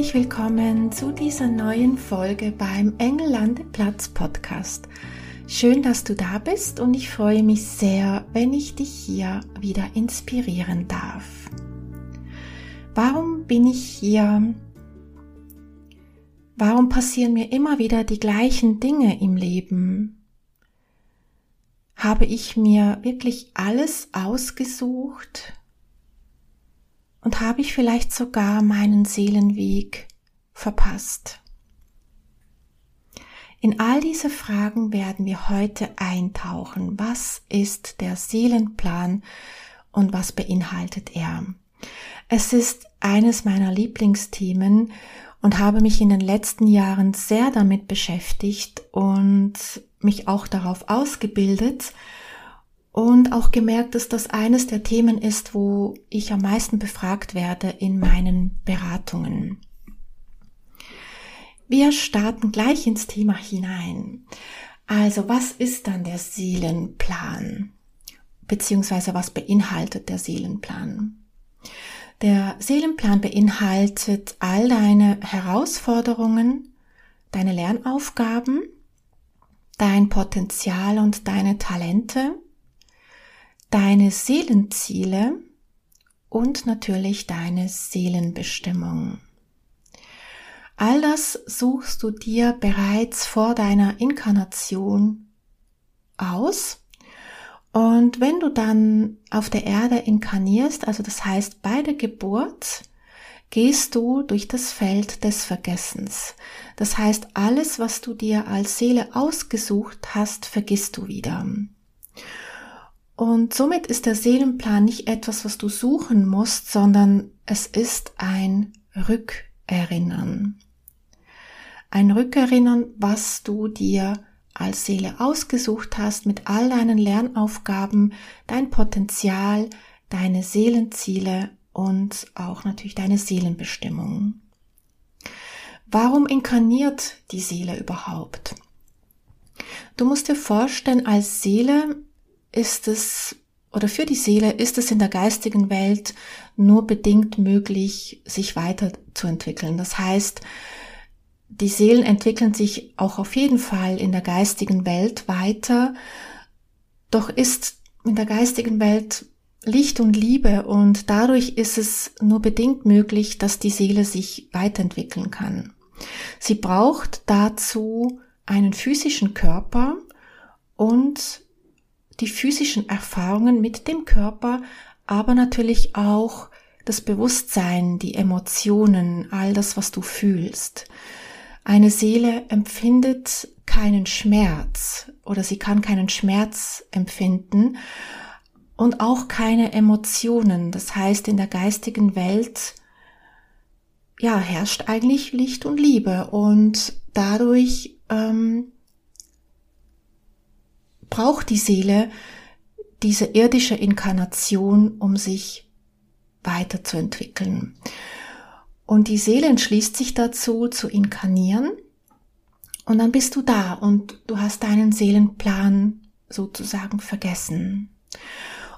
Herzlich willkommen zu dieser neuen Folge beim Engellandeplatz Podcast. Schön, dass du da bist und ich freue mich sehr, wenn ich dich hier wieder inspirieren darf. Warum bin ich hier? Warum passieren mir immer wieder die gleichen Dinge im Leben? Habe ich mir wirklich alles ausgesucht? Und habe ich vielleicht sogar meinen Seelenweg verpasst? In all diese Fragen werden wir heute eintauchen. Was ist der Seelenplan und was beinhaltet er? Es ist eines meiner Lieblingsthemen und habe mich in den letzten Jahren sehr damit beschäftigt und mich auch darauf ausgebildet und auch gemerkt, dass das eines der Themen ist, wo ich am meisten befragt werde in meinen Beratungen. Wir starten gleich ins Thema hinein. Also, was ist dann der Seelenplan? Beziehungsweise was beinhaltet der Seelenplan? Der Seelenplan beinhaltet all deine Herausforderungen, deine Lernaufgaben, dein Potenzial und deine Talente, deine Seelenziele und natürlich deine Seelenbestimmung. All das suchst du dir bereits vor deiner Inkarnation aus und wenn du dann auf der Erde inkarnierst, also das heißt bei der Geburt, gehst du durch das Feld des Vergessens. Das heißt, alles, was du dir als Seele ausgesucht hast, vergisst du wieder. Und somit ist der Seelenplan nicht etwas, was du suchen musst, sondern es ist ein Rückerinnern. Ein Rückerinnern, was du dir als Seele ausgesucht hast mit all deinen Lernaufgaben, dein Potenzial, deine Seelenziele und auch natürlich deine Seelenbestimmung. Warum inkarniert die Seele überhaupt? Du musst dir vorstellen, als Seele ist es oder für die Seele ist es in der geistigen Welt nur bedingt möglich, sich weiterzuentwickeln. Das heißt, die Seelen entwickeln sich auch auf jeden Fall in der geistigen Welt weiter, doch ist in der geistigen Welt Licht und Liebe und dadurch ist es nur bedingt möglich, dass die Seele sich weiterentwickeln kann. Sie braucht dazu einen physischen Körper und die physischen Erfahrungen mit dem Körper, aber natürlich auch das Bewusstsein, die Emotionen, all das, was du fühlst. Eine Seele empfindet keinen Schmerz oder sie kann keinen Schmerz empfinden und auch keine Emotionen. Das heißt, in der geistigen Welt ja herrscht eigentlich Licht und Liebe und dadurch ähm, braucht die Seele diese irdische Inkarnation, um sich weiterzuentwickeln. Und die Seele entschließt sich dazu, zu inkarnieren. Und dann bist du da und du hast deinen Seelenplan sozusagen vergessen.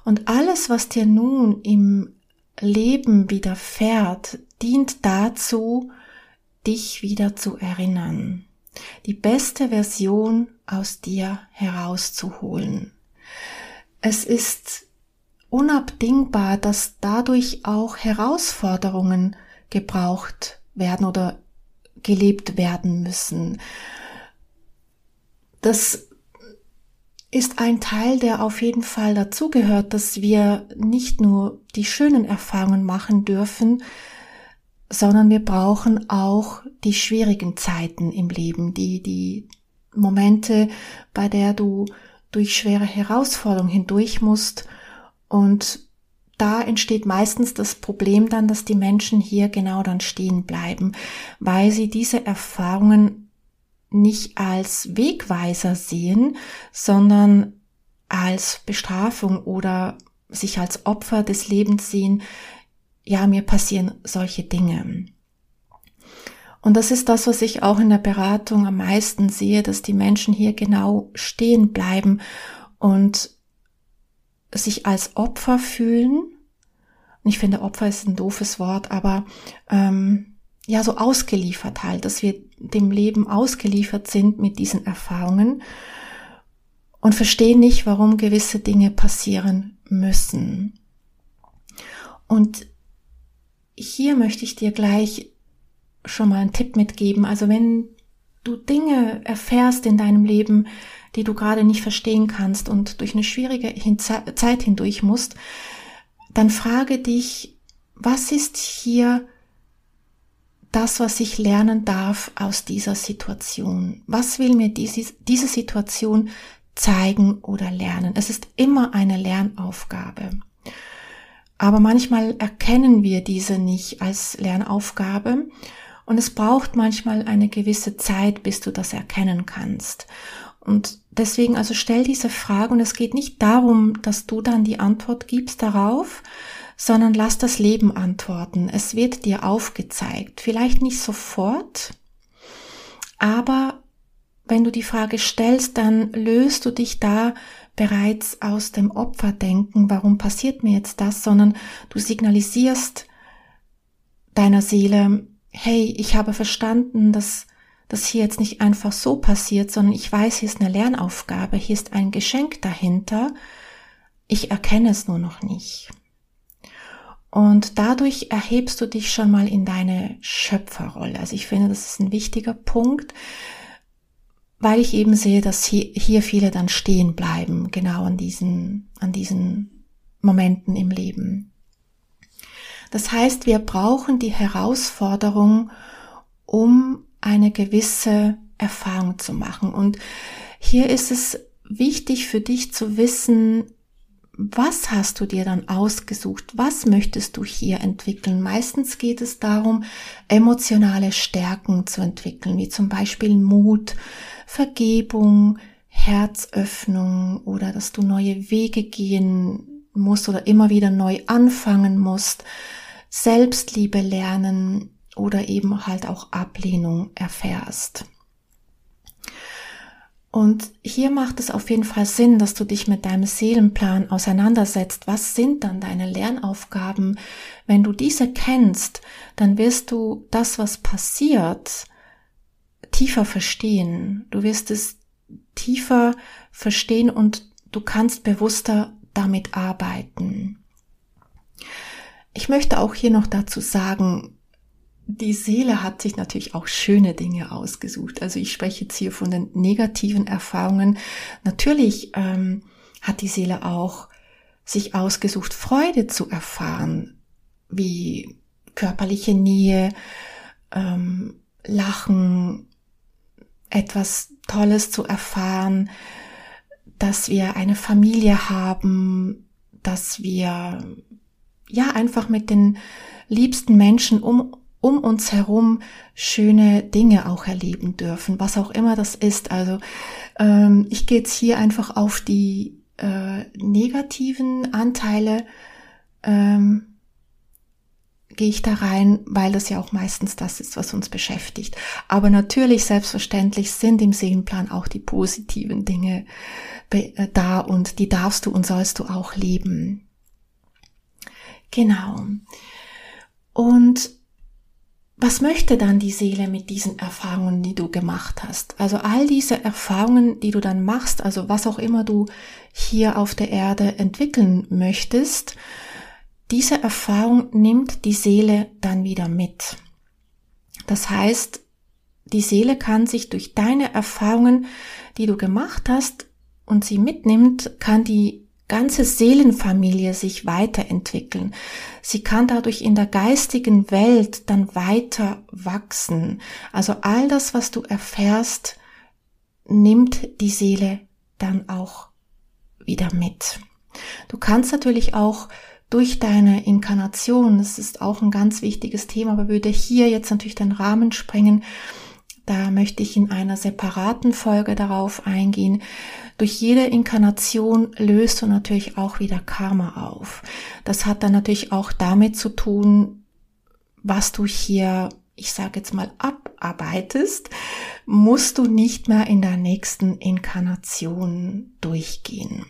Und alles, was dir nun im Leben widerfährt, dient dazu, dich wieder zu erinnern, die beste Version aus dir herauszuholen. Es ist unabdingbar, dass dadurch auch Herausforderungen gebraucht werden oder gelebt werden müssen. Das ist ein Teil, der auf jeden Fall dazugehört, dass wir nicht nur die schönen Erfahrungen machen dürfen, sondern wir brauchen auch die schwierigen Zeiten im Leben, die, die Momente, bei der du durch schwere Herausforderungen hindurch musst. Und da entsteht meistens das Problem dann, dass die Menschen hier genau dann stehen bleiben, weil sie diese Erfahrungen nicht als Wegweiser sehen, sondern als Bestrafung oder sich als Opfer des Lebens sehen, ja, mir passieren solche Dinge. Und das ist das, was ich auch in der Beratung am meisten sehe, dass die Menschen hier genau stehen bleiben und sich als Opfer fühlen. Und ich finde, Opfer ist ein doofes Wort, aber ähm, ja, so ausgeliefert halt, dass wir dem Leben ausgeliefert sind mit diesen Erfahrungen und verstehen nicht, warum gewisse Dinge passieren müssen. Und hier möchte ich dir gleich schon mal einen Tipp mitgeben. Also wenn du Dinge erfährst in deinem Leben, die du gerade nicht verstehen kannst und durch eine schwierige Zeit hindurch musst, dann frage dich, was ist hier das, was ich lernen darf aus dieser Situation? Was will mir diese, Situation zeigen oder lernen? Es ist immer eine Lernaufgabe. Aber manchmal erkennen wir diese nicht als Lernaufgabe und es braucht manchmal eine gewisse Zeit, bis du das erkennen kannst. Und deswegen also stell diese Frage und es geht nicht darum, dass du dann die Antwort gibst darauf, sondern lass das Leben antworten. Es wird dir aufgezeigt. Vielleicht nicht sofort, aber wenn du die Frage stellst, dann löst du dich da bereits aus dem Opferdenken, warum passiert mir jetzt das, sondern du signalisierst deiner Seele, hey, ich habe verstanden, dass das hier jetzt nicht einfach so passiert, sondern ich weiß, hier ist eine Lernaufgabe, hier ist ein Geschenk dahinter. Ich erkenne es nur noch nicht. Und dadurch erhebst du dich schon mal in deine Schöpferrolle. Also ich finde, das ist ein wichtiger Punkt, weil ich eben sehe, dass hier, viele dann stehen bleiben, genau an diesen, an diesen Momenten im Leben. Das heißt, wir brauchen die Herausforderung, um eine gewisse Erfahrung zu machen. Und hier ist es wichtig für dich zu wissen, was hast du dir dann ausgesucht? Was möchtest du hier entwickeln? Meistens geht es darum, emotionale Stärken zu entwickeln, wie zum Beispiel Mut, Vergebung, Herzöffnung oder dass du neue Wege gehen musst oder immer wieder neu anfangen musst, Selbstliebe lernen, oder eben halt auch Ablehnung erfährst. Und hier macht es auf jeden Fall Sinn, dass du dich mit deinem Seelenplan auseinandersetzt. Was sind dann deine Lernaufgaben? Wenn du diese kennst, dann wirst du das, was passiert, tiefer verstehen. Du wirst es tiefer verstehen und du kannst bewusster damit arbeiten. Ich möchte auch hier noch dazu sagen, die Seele hat sich natürlich auch schöne Dinge ausgesucht. Also ich spreche jetzt hier von den negativen Erfahrungen. Natürlich ähm, hat die Seele auch sich ausgesucht, Freude zu erfahren, wie körperliche Nähe, ähm, Lachen, etwas Tolles zu erfahren, dass wir eine Familie haben, dass wir ja einfach mit den liebsten Menschen um um uns herum schöne Dinge auch erleben dürfen, was auch immer das ist. Also ähm, ich gehe jetzt hier einfach auf die äh, negativen Anteile, ähm, gehe ich da rein, weil das ja auch meistens das ist, was uns beschäftigt. Aber natürlich, selbstverständlich sind im Seelenplan auch die positiven Dinge äh, da und die darfst du und sollst du auch leben. Genau. Und was möchte dann die Seele mit diesen Erfahrungen, die du gemacht hast? Also all diese Erfahrungen, die du dann machst, also was auch immer du hier auf der Erde entwickeln möchtest, diese Erfahrung nimmt die Seele dann wieder mit. Das heißt, die Seele kann sich durch deine Erfahrungen, die du gemacht hast und sie mitnimmt, kann die ganze Seelenfamilie sich weiterentwickeln. Sie kann dadurch in der geistigen Welt dann weiter wachsen. Also all das, was du erfährst, nimmt die Seele dann auch wieder mit. Du kannst natürlich auch durch deine Inkarnation, das ist auch ein ganz wichtiges Thema, aber würde hier jetzt natürlich den Rahmen sprengen, Da möchte ich in einer separaten Folge darauf eingehen. Durch jede Inkarnation löst du natürlich auch wieder Karma auf. Das hat dann natürlich auch damit zu tun, was du hier, ich sage jetzt mal, abarbeitest, musst du nicht mehr in der nächsten Inkarnation durchgehen.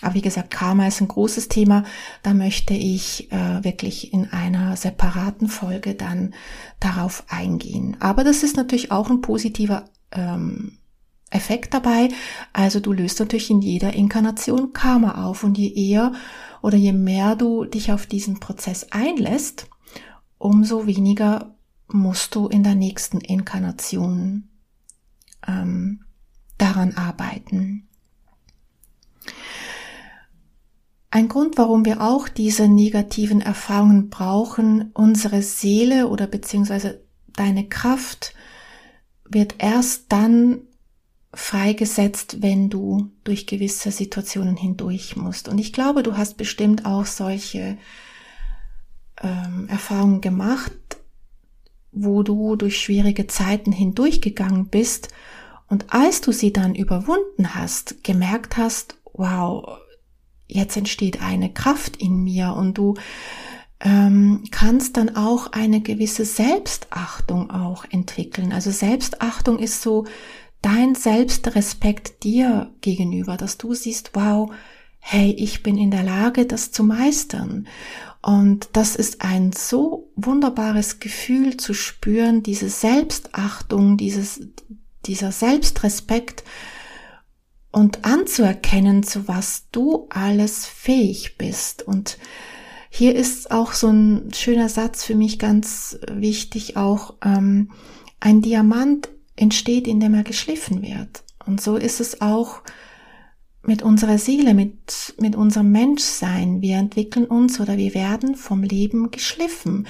Aber wie gesagt, Karma ist ein großes Thema. Da möchte ich äh, wirklich in einer separaten Folge dann darauf eingehen. Aber das ist natürlich auch ein positiver ähm, Effekt dabei. Also du löst natürlich in jeder Inkarnation Karma auf. Und je eher oder je mehr du dich auf diesen Prozess einlässt, umso weniger musst du in der nächsten Inkarnation ähm, daran arbeiten. Ein Grund, warum wir auch diese negativen Erfahrungen brauchen, unsere Seele oder beziehungsweise deine Kraft wird erst dann freigesetzt, wenn du durch gewisse Situationen hindurch musst. Und ich glaube, du hast bestimmt auch solche ähm, Erfahrungen gemacht, wo du durch schwierige Zeiten hindurchgegangen bist und als du sie dann überwunden hast, gemerkt hast, wow, jetzt entsteht eine Kraft in mir und du ähm, kannst dann auch eine gewisse Selbstachtung auch entwickeln. Also Selbstachtung ist so dein Selbstrespekt dir gegenüber, dass du siehst, wow, hey, ich bin in der Lage, das zu meistern. Und das ist ein so wunderbares Gefühl zu spüren, diese Selbstachtung, dieses, dieser Selbstrespekt, und anzuerkennen, zu was du alles fähig bist. Und hier ist auch so ein schöner Satz für mich ganz wichtig, auch ähm, ein Diamant entsteht, indem er geschliffen wird. Und so ist es auch mit unserer Seele, mit, mit unserem Menschsein. Wir entwickeln uns oder wir werden vom Leben geschliffen.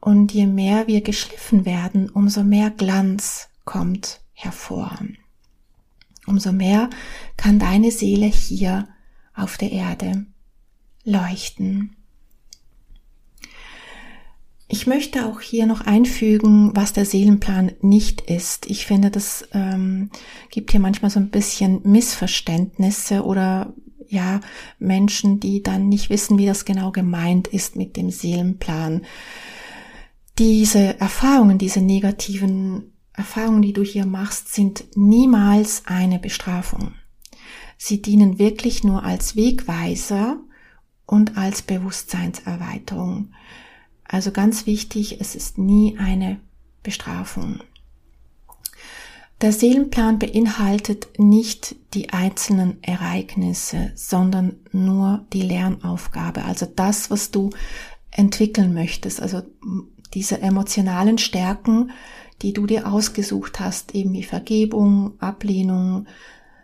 Und je mehr wir geschliffen werden, umso mehr Glanz kommt hervor umso mehr kann deine Seele hier auf der Erde leuchten. Ich möchte auch hier noch einfügen, was der Seelenplan nicht ist. Ich finde, das ähm, gibt hier manchmal so ein bisschen Missverständnisse oder ja, Menschen, die dann nicht wissen, wie das genau gemeint ist mit dem Seelenplan. Diese Erfahrungen, diese negativen Erfahrungen, die du hier machst, sind niemals eine Bestrafung. Sie dienen wirklich nur als Wegweiser und als Bewusstseinserweiterung. Also ganz wichtig, es ist nie eine Bestrafung. Der Seelenplan beinhaltet nicht die einzelnen Ereignisse, sondern nur die Lernaufgabe, also das, was du entwickeln möchtest, also diese emotionalen Stärken, die du dir ausgesucht hast, eben wie Vergebung, Ablehnung,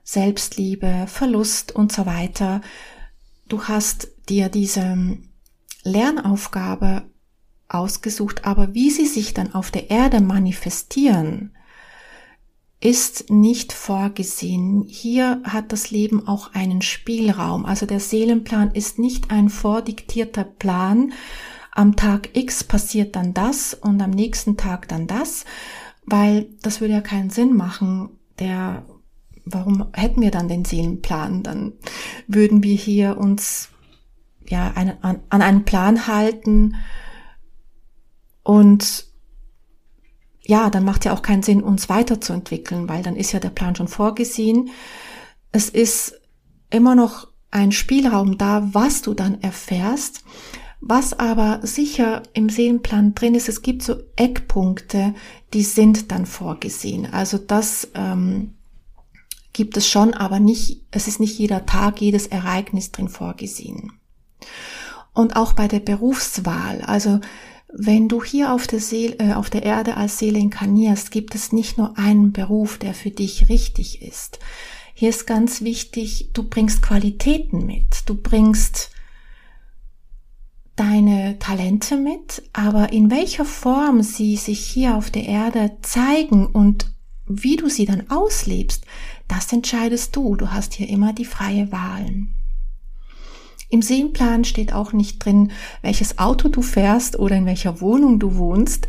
Selbstliebe, Verlust und so weiter. Du hast dir diese Lernaufgabe ausgesucht, aber wie sie sich dann auf der Erde manifestieren, ist nicht vorgesehen. Hier hat das Leben auch einen Spielraum. Also der Seelenplan ist nicht ein vordiktierter Plan, am Tag X passiert dann das und am nächsten Tag dann das, weil das würde ja keinen Sinn machen. Der, warum hätten wir dann den Seelenplan? Dann würden wir hier uns ja eine, an, an einen Plan halten und ja, dann macht ja auch keinen Sinn, uns weiterzuentwickeln, weil dann ist ja der Plan schon vorgesehen. Es ist immer noch ein Spielraum da, was du dann erfährst. Was aber sicher im Seelenplan drin ist, es gibt so Eckpunkte, die sind dann vorgesehen. Also das ähm, gibt es schon, aber nicht, es ist nicht jeder Tag, jedes Ereignis drin vorgesehen. Und auch bei der Berufswahl, also wenn du hier auf der, Seele, äh, auf der Erde als Seele inkarnierst, gibt es nicht nur einen Beruf, der für dich richtig ist. Hier ist ganz wichtig, du bringst Qualitäten mit, du bringst deine Talente mit, aber in welcher Form sie sich hier auf der Erde zeigen und wie du sie dann auslebst, das entscheidest du. Du hast hier immer die freie Wahl. Im Seelenplan steht auch nicht drin, welches Auto du fährst oder in welcher Wohnung du wohnst.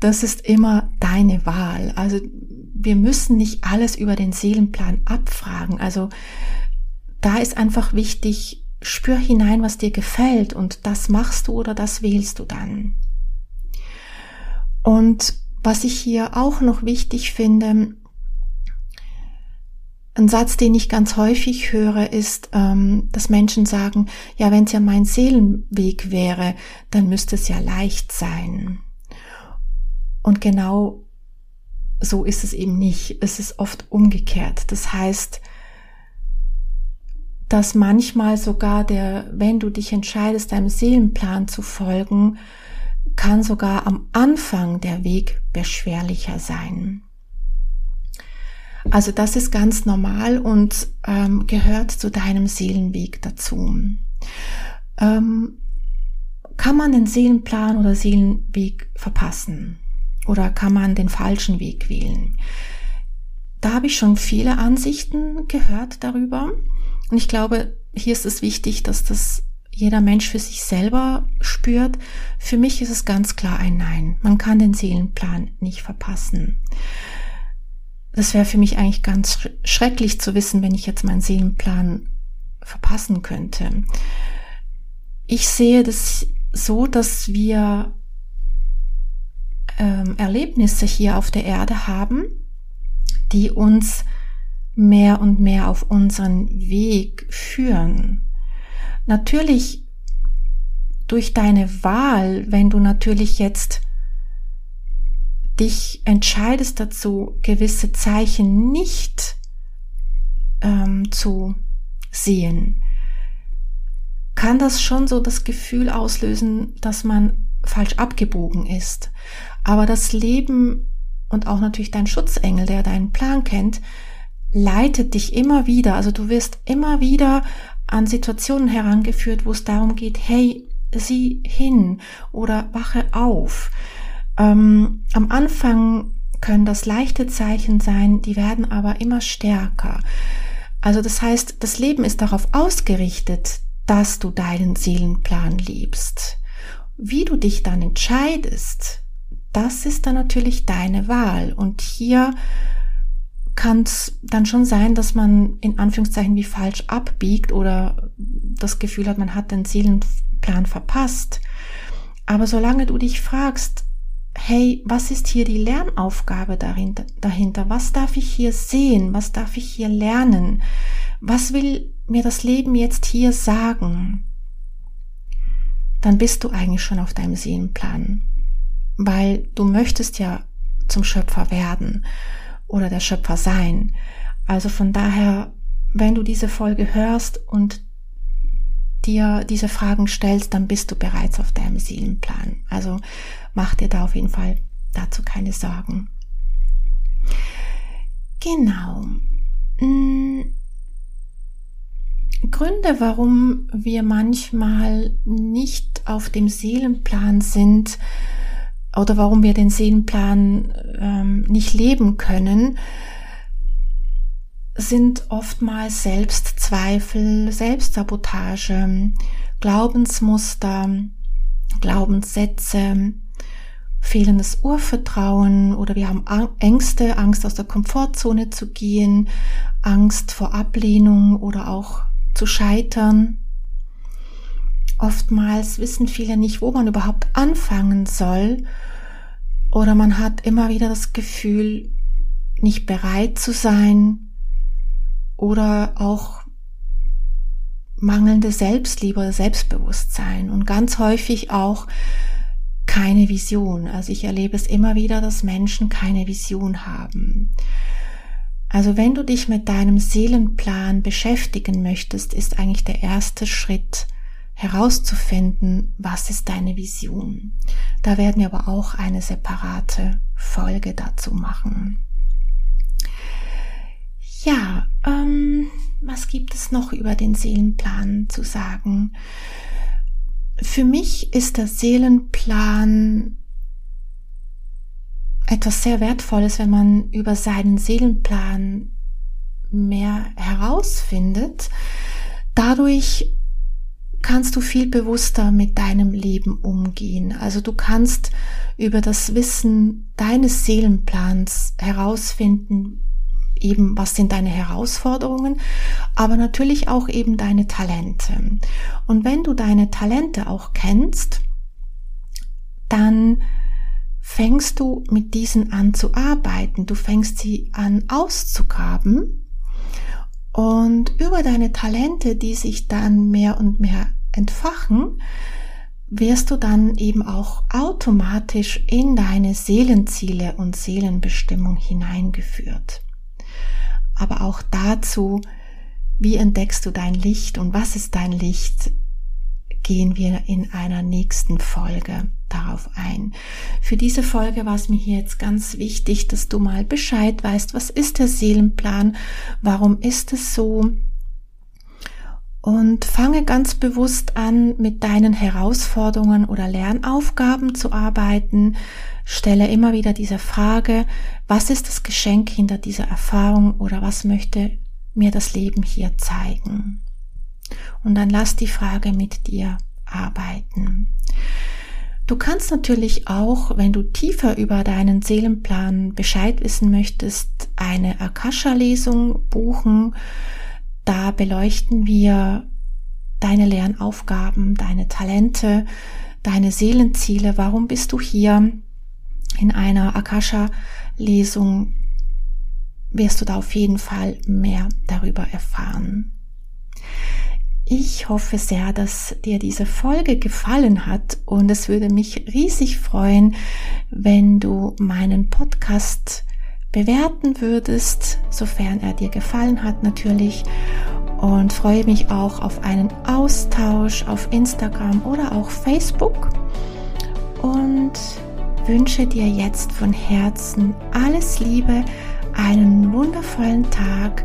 Das ist immer deine Wahl. Also wir müssen nicht alles über den Seelenplan abfragen. Also da ist einfach wichtig, spür hinein, was dir gefällt und das machst du oder das wählst du dann. Und was ich hier auch noch wichtig finde, ein Satz, den ich ganz häufig höre, ist, ähm, dass Menschen sagen, ja, wenn es ja mein Seelenweg wäre, dann müsste es ja leicht sein. Und genau so ist es eben nicht. Es ist oft umgekehrt. Das heißt, dass manchmal sogar der, wenn du dich entscheidest, deinem Seelenplan zu folgen, kann sogar am Anfang der Weg beschwerlicher sein. Also das ist ganz normal und ähm, gehört zu deinem Seelenweg dazu. Ähm, kann man den Seelenplan oder Seelenweg verpassen? Oder kann man den falschen Weg wählen? Da habe ich schon viele Ansichten gehört darüber. Und ich glaube, hier ist es wichtig, dass das jeder Mensch für sich selber spürt. Für mich ist es ganz klar ein Nein. Man kann den Seelenplan nicht verpassen das wäre für mich eigentlich ganz schrecklich zu wissen, wenn ich jetzt meinen Seelenplan verpassen könnte. Ich sehe das so, dass wir ähm, Erlebnisse hier auf der Erde haben, die uns mehr und mehr auf unseren Weg führen. Natürlich durch deine Wahl, wenn du natürlich jetzt dich entscheidest dazu, gewisse Zeichen nicht ähm, zu sehen, kann das schon so das Gefühl auslösen, dass man falsch abgebogen ist. Aber das Leben und auch natürlich dein Schutzengel, der deinen Plan kennt, leitet dich immer wieder, also du wirst immer wieder an Situationen herangeführt, wo es darum geht, hey, sieh hin oder wache auf. Ähm, am Anfang können das leichte Zeichen sein, die werden aber immer stärker. Also das heißt, das Leben ist darauf ausgerichtet, dass du deinen Seelenplan liebst. Wie du dich dann entscheidest, das ist dann natürlich deine Wahl. Und hier kann es dann schon sein, dass man in Anführungszeichen wie falsch abbiegt oder das Gefühl hat, man hat den Seelenplan verpasst. Aber solange du dich fragst, hey, was ist hier die Lernaufgabe dahinter? Was darf ich hier sehen? Was darf ich hier lernen? Was will mir das Leben jetzt hier sagen? Dann bist du eigentlich schon auf deinem Seelenplan, weil du möchtest ja zum Schöpfer werden oder der Schöpfer sein. Also von daher, wenn du diese Folge hörst und dir diese Fragen stellst, dann bist du bereits auf deinem Seelenplan. Also mach dir da auf jeden Fall dazu keine Sorgen. Genau. Hm. Gründe, warum wir manchmal nicht auf dem Seelenplan sind oder warum wir den Seelenplan ähm, nicht leben können, sind oftmals Selbstzweifel, Selbstsabotage, Glaubensmuster, Glaubenssätze, fehlendes Urvertrauen oder wir haben Ängste, Angst aus der Komfortzone zu gehen, Angst vor Ablehnung oder auch zu scheitern. Oftmals wissen viele nicht, wo man überhaupt anfangen soll oder man hat immer wieder das Gefühl, nicht bereit zu sein oder auch mangelnde Selbstliebe oder Selbstbewusstsein und ganz häufig auch keine Vision. Also ich erlebe es immer wieder, dass Menschen keine Vision haben. Also wenn du dich mit deinem Seelenplan beschäftigen möchtest, ist eigentlich der erste Schritt herauszufinden, was ist deine Vision. Da werden wir aber auch eine separate Folge dazu machen. Ja, ähm, was gibt es noch über den Seelenplan zu sagen? Für mich ist der Seelenplan etwas sehr Wertvolles, wenn man über seinen Seelenplan mehr herausfindet. Dadurch kannst du viel bewusster mit deinem Leben umgehen. Also du kannst über das Wissen deines Seelenplans herausfinden, eben was sind deine Herausforderungen, aber natürlich auch eben deine Talente. Und wenn du deine Talente auch kennst, dann fängst du mit diesen an zu arbeiten. Du fängst sie an auszugraben und über deine Talente, die sich dann mehr und mehr entfachen, wirst du dann eben auch automatisch in deine Seelenziele und Seelenbestimmung hineingeführt. Aber auch dazu, wie entdeckst du dein Licht und was ist dein Licht, gehen wir in einer nächsten Folge darauf ein. Für diese Folge war es mir hier jetzt ganz wichtig, dass du mal Bescheid weißt, was ist der Seelenplan, warum ist es so, und fange ganz bewusst an, mit deinen Herausforderungen oder Lernaufgaben zu arbeiten. Stelle immer wieder diese Frage, was ist das Geschenk hinter dieser Erfahrung oder was möchte mir das Leben hier zeigen? Und dann lass die Frage mit dir arbeiten. Du kannst natürlich auch, wenn du tiefer über deinen Seelenplan Bescheid wissen möchtest, eine Akasha-Lesung buchen da beleuchten wir deine Lernaufgaben, deine Talente, deine Seelenziele. Warum bist du hier? In einer Akasha-Lesung wirst du da auf jeden Fall mehr darüber erfahren. Ich hoffe sehr, dass dir diese Folge gefallen hat und es würde mich riesig freuen, wenn du meinen Podcast bewerten würdest, sofern er dir gefallen hat natürlich. Und freue mich auch auf einen Austausch auf Instagram oder auch Facebook. Und wünsche dir jetzt von Herzen alles Liebe, einen wundervollen Tag